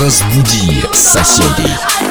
Разбуди соседей.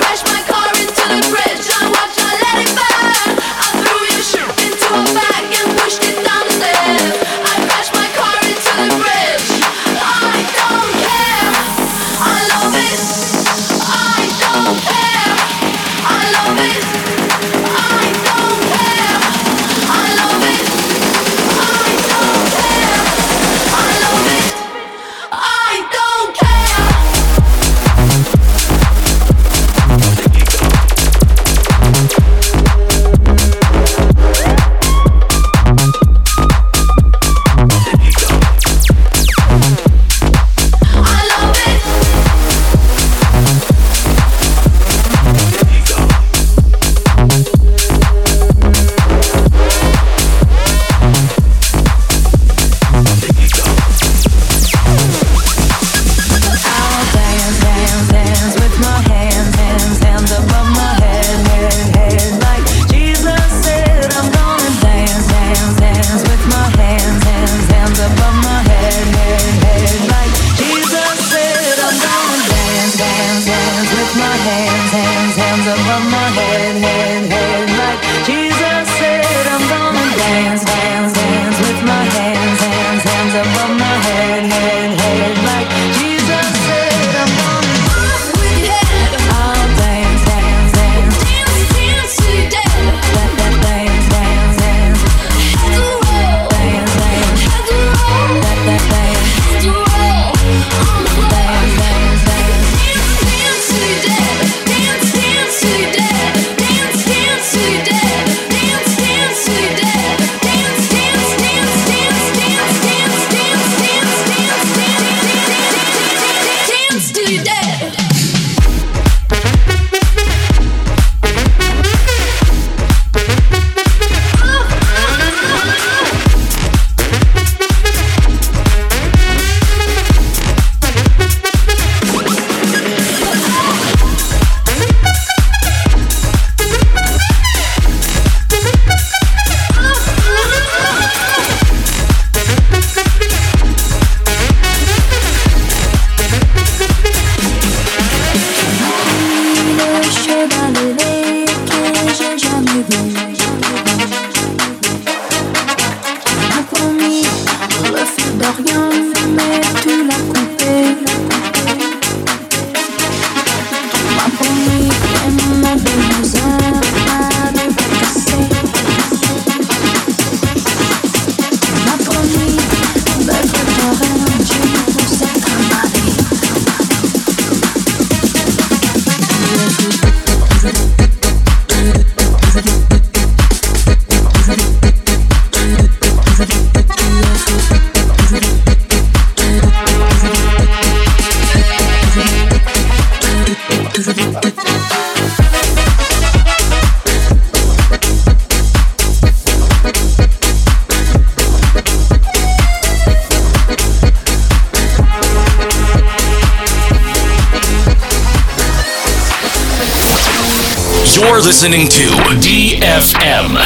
You're listening to DFM.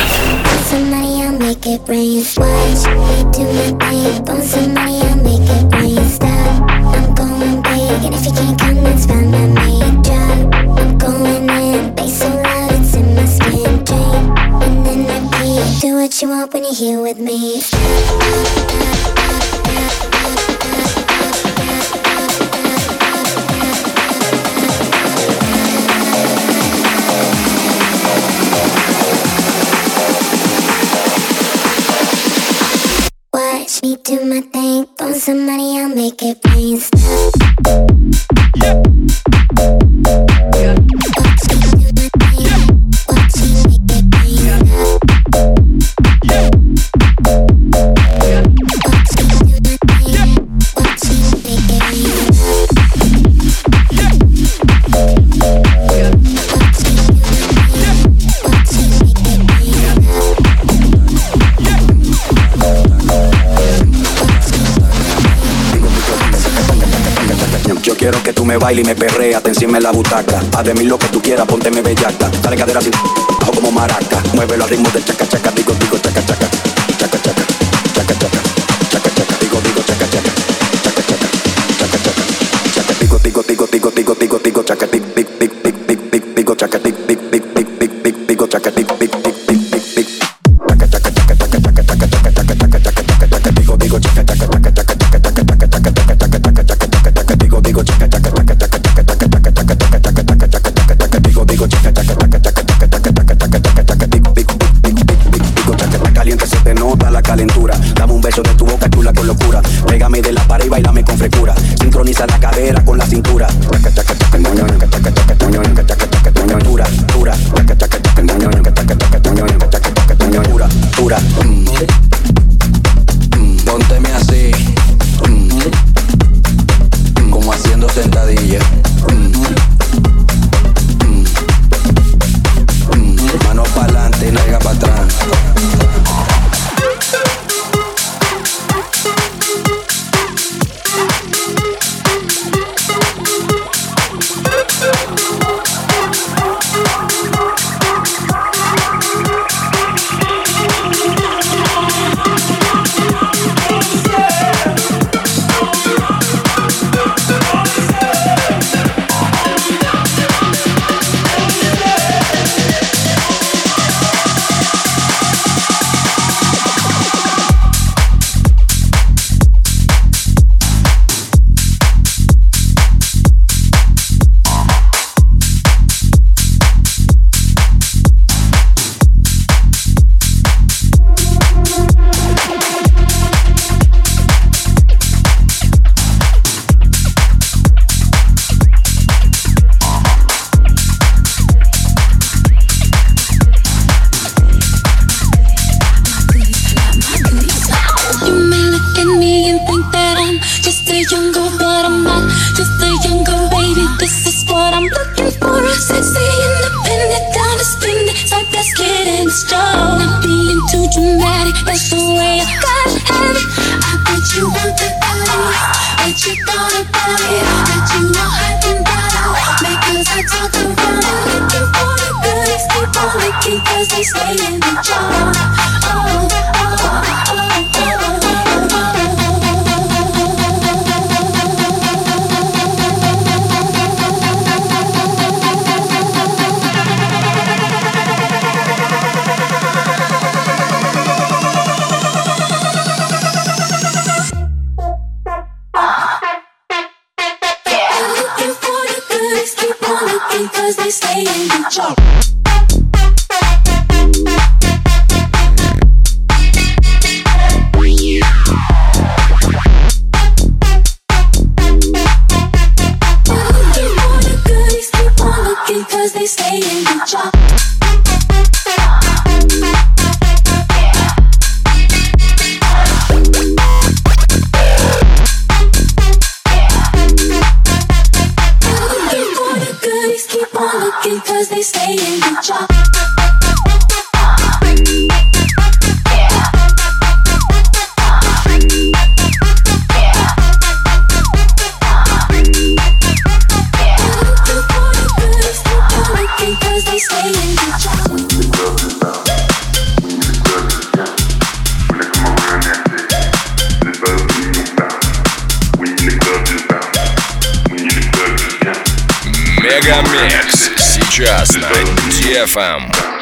Somebody I make it. Do my thing, on somebody I make it stop. I'm going big, and if you can't come, that's fine. Drop. I'm going in, bass so loud it's in my skin. And then I. Do what you want when you're here with me. Stop, do my thing. Throw somebody, I'll make it rain. Stop. Yeah. baila y me perrea, te encima en la butaca. Haz de mí lo que tú quieras, ponte me bellaca. Dale cadera sin bajo como maraca. Muévelo al ritmo del chaca chaca Younger, but I'm not just a younger baby. This is what I'm looking for. Sexy, independent, down to spin it. So let's strong. Not being too dramatic, that's the way I got it. I bet you want it, Ellie. Bet you thought about it. Bet you know I can battle. Because I talk about it. Looking for the good people, looking cause they stay in the jar. cause they stay in the job. Mega Mix сейчас на DFM.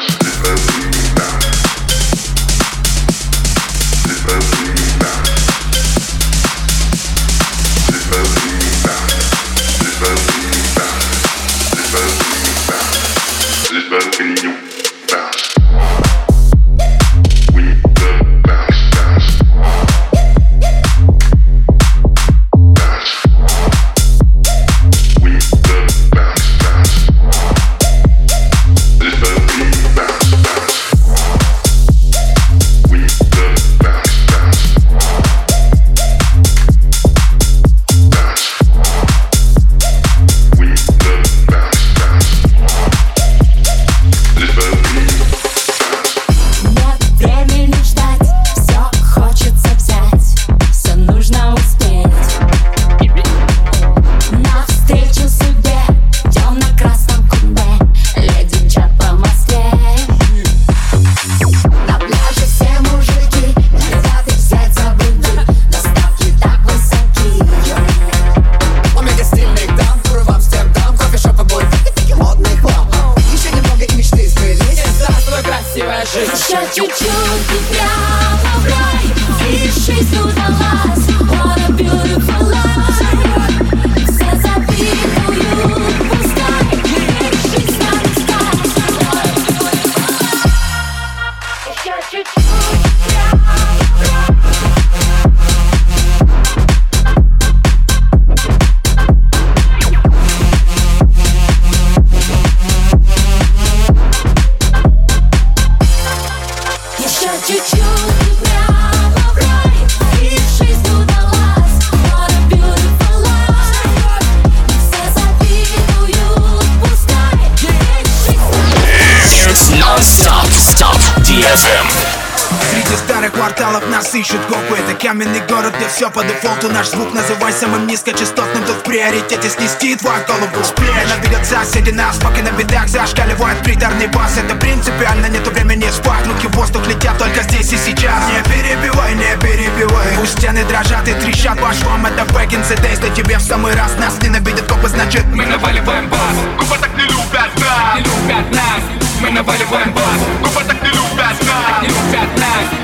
Где все по дефолту. Наш звук называй самым низкочастотным Тут в приоритете снести твою голову Время двигаться, соседи нас Поки на бедах зашкаливает приторный бас. Это принципиально, нету времени спать. Руки в воздух летят только здесь и сейчас. Не перебивай, не перебивай. Пусть стены дрожат и трещат по швам. Это back in the days, да тебе в самый раз Нас ненавидят копы, значит. Мы наваливаем бас. Копы так не любят нас. Не любят нас. Мы наваливаем бас. Копы так не любят нас. Не любят нас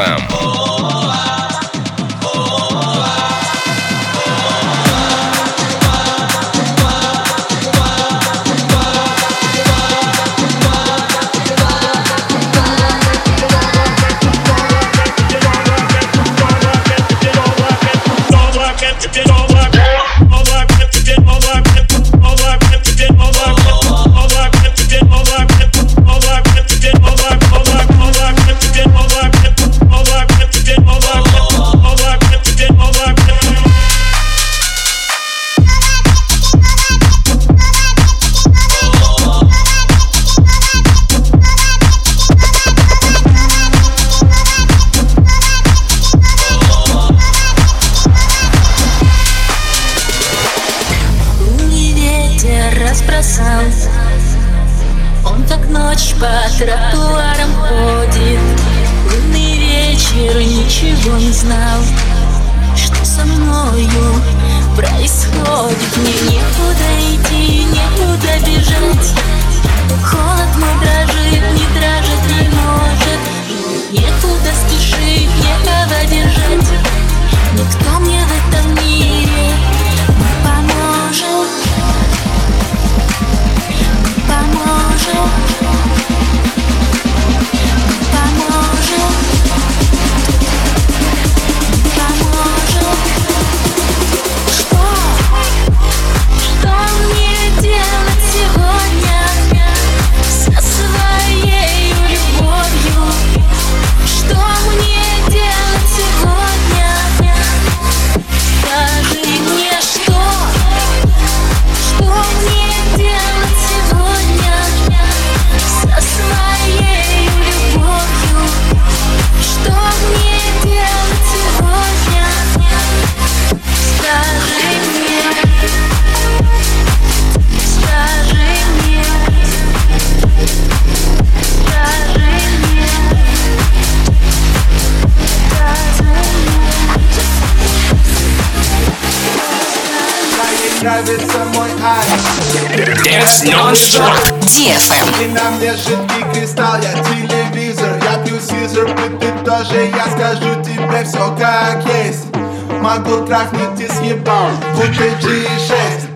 FM. Вечер ничего не знал Что со мною происходит. Мне некуда идти, некуда бежать. Холод мой дрожит, не дрожит не может. Некуда спешить, некого держать. Никто мне в этом мире не поможет. Не поможет нравится мой айс Дес нон-стоп DFM И на мне жидкий кристалл, я телевизор Я пью сизер, ты тоже Я скажу тебе все как есть. Могу трахнуть и съебал Будь ты G6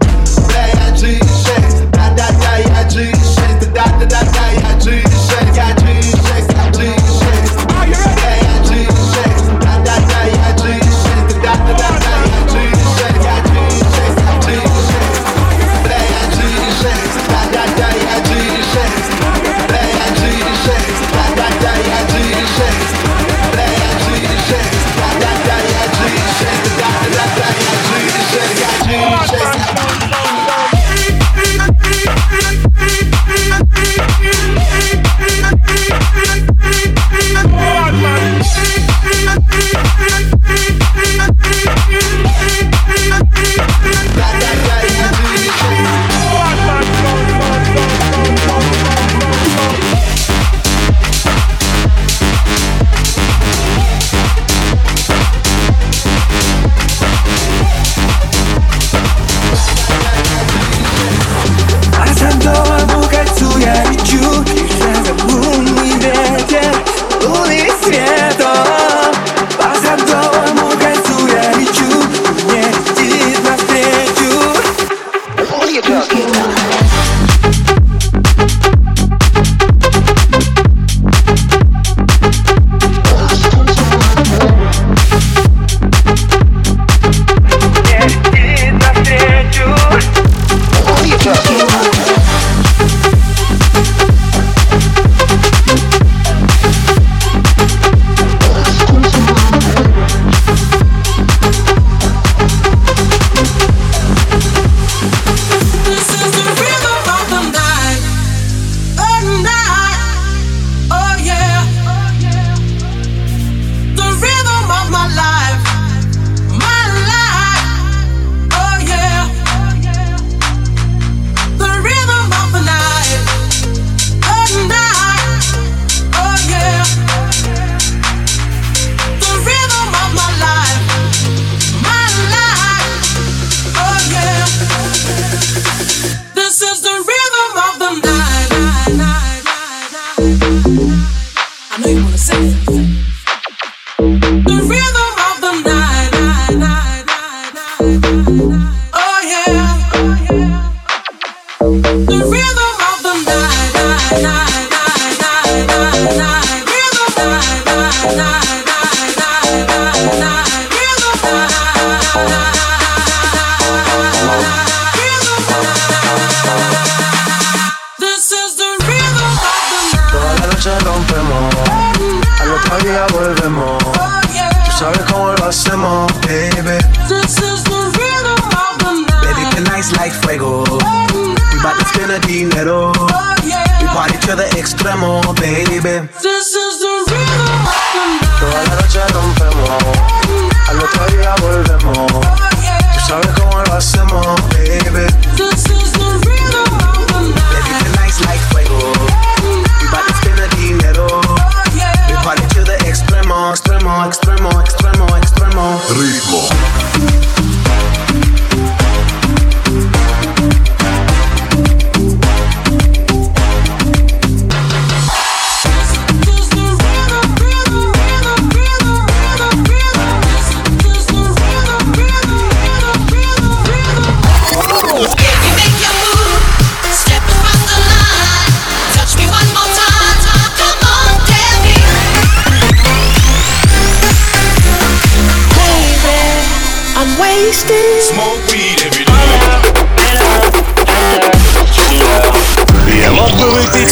de extremo, baby. This is the rhythm of the night. Toda la noche rompemos, al otro día volvemos. Oh, yeah. Tú sabes cómo lo hacemos, baby. This is the rhythm of the night. Baby, tonight's like fuego. Mi body tiene dinero. Oh, yeah. Party to the extremo, extremo, extremo, extremo, extremo. Ritmo.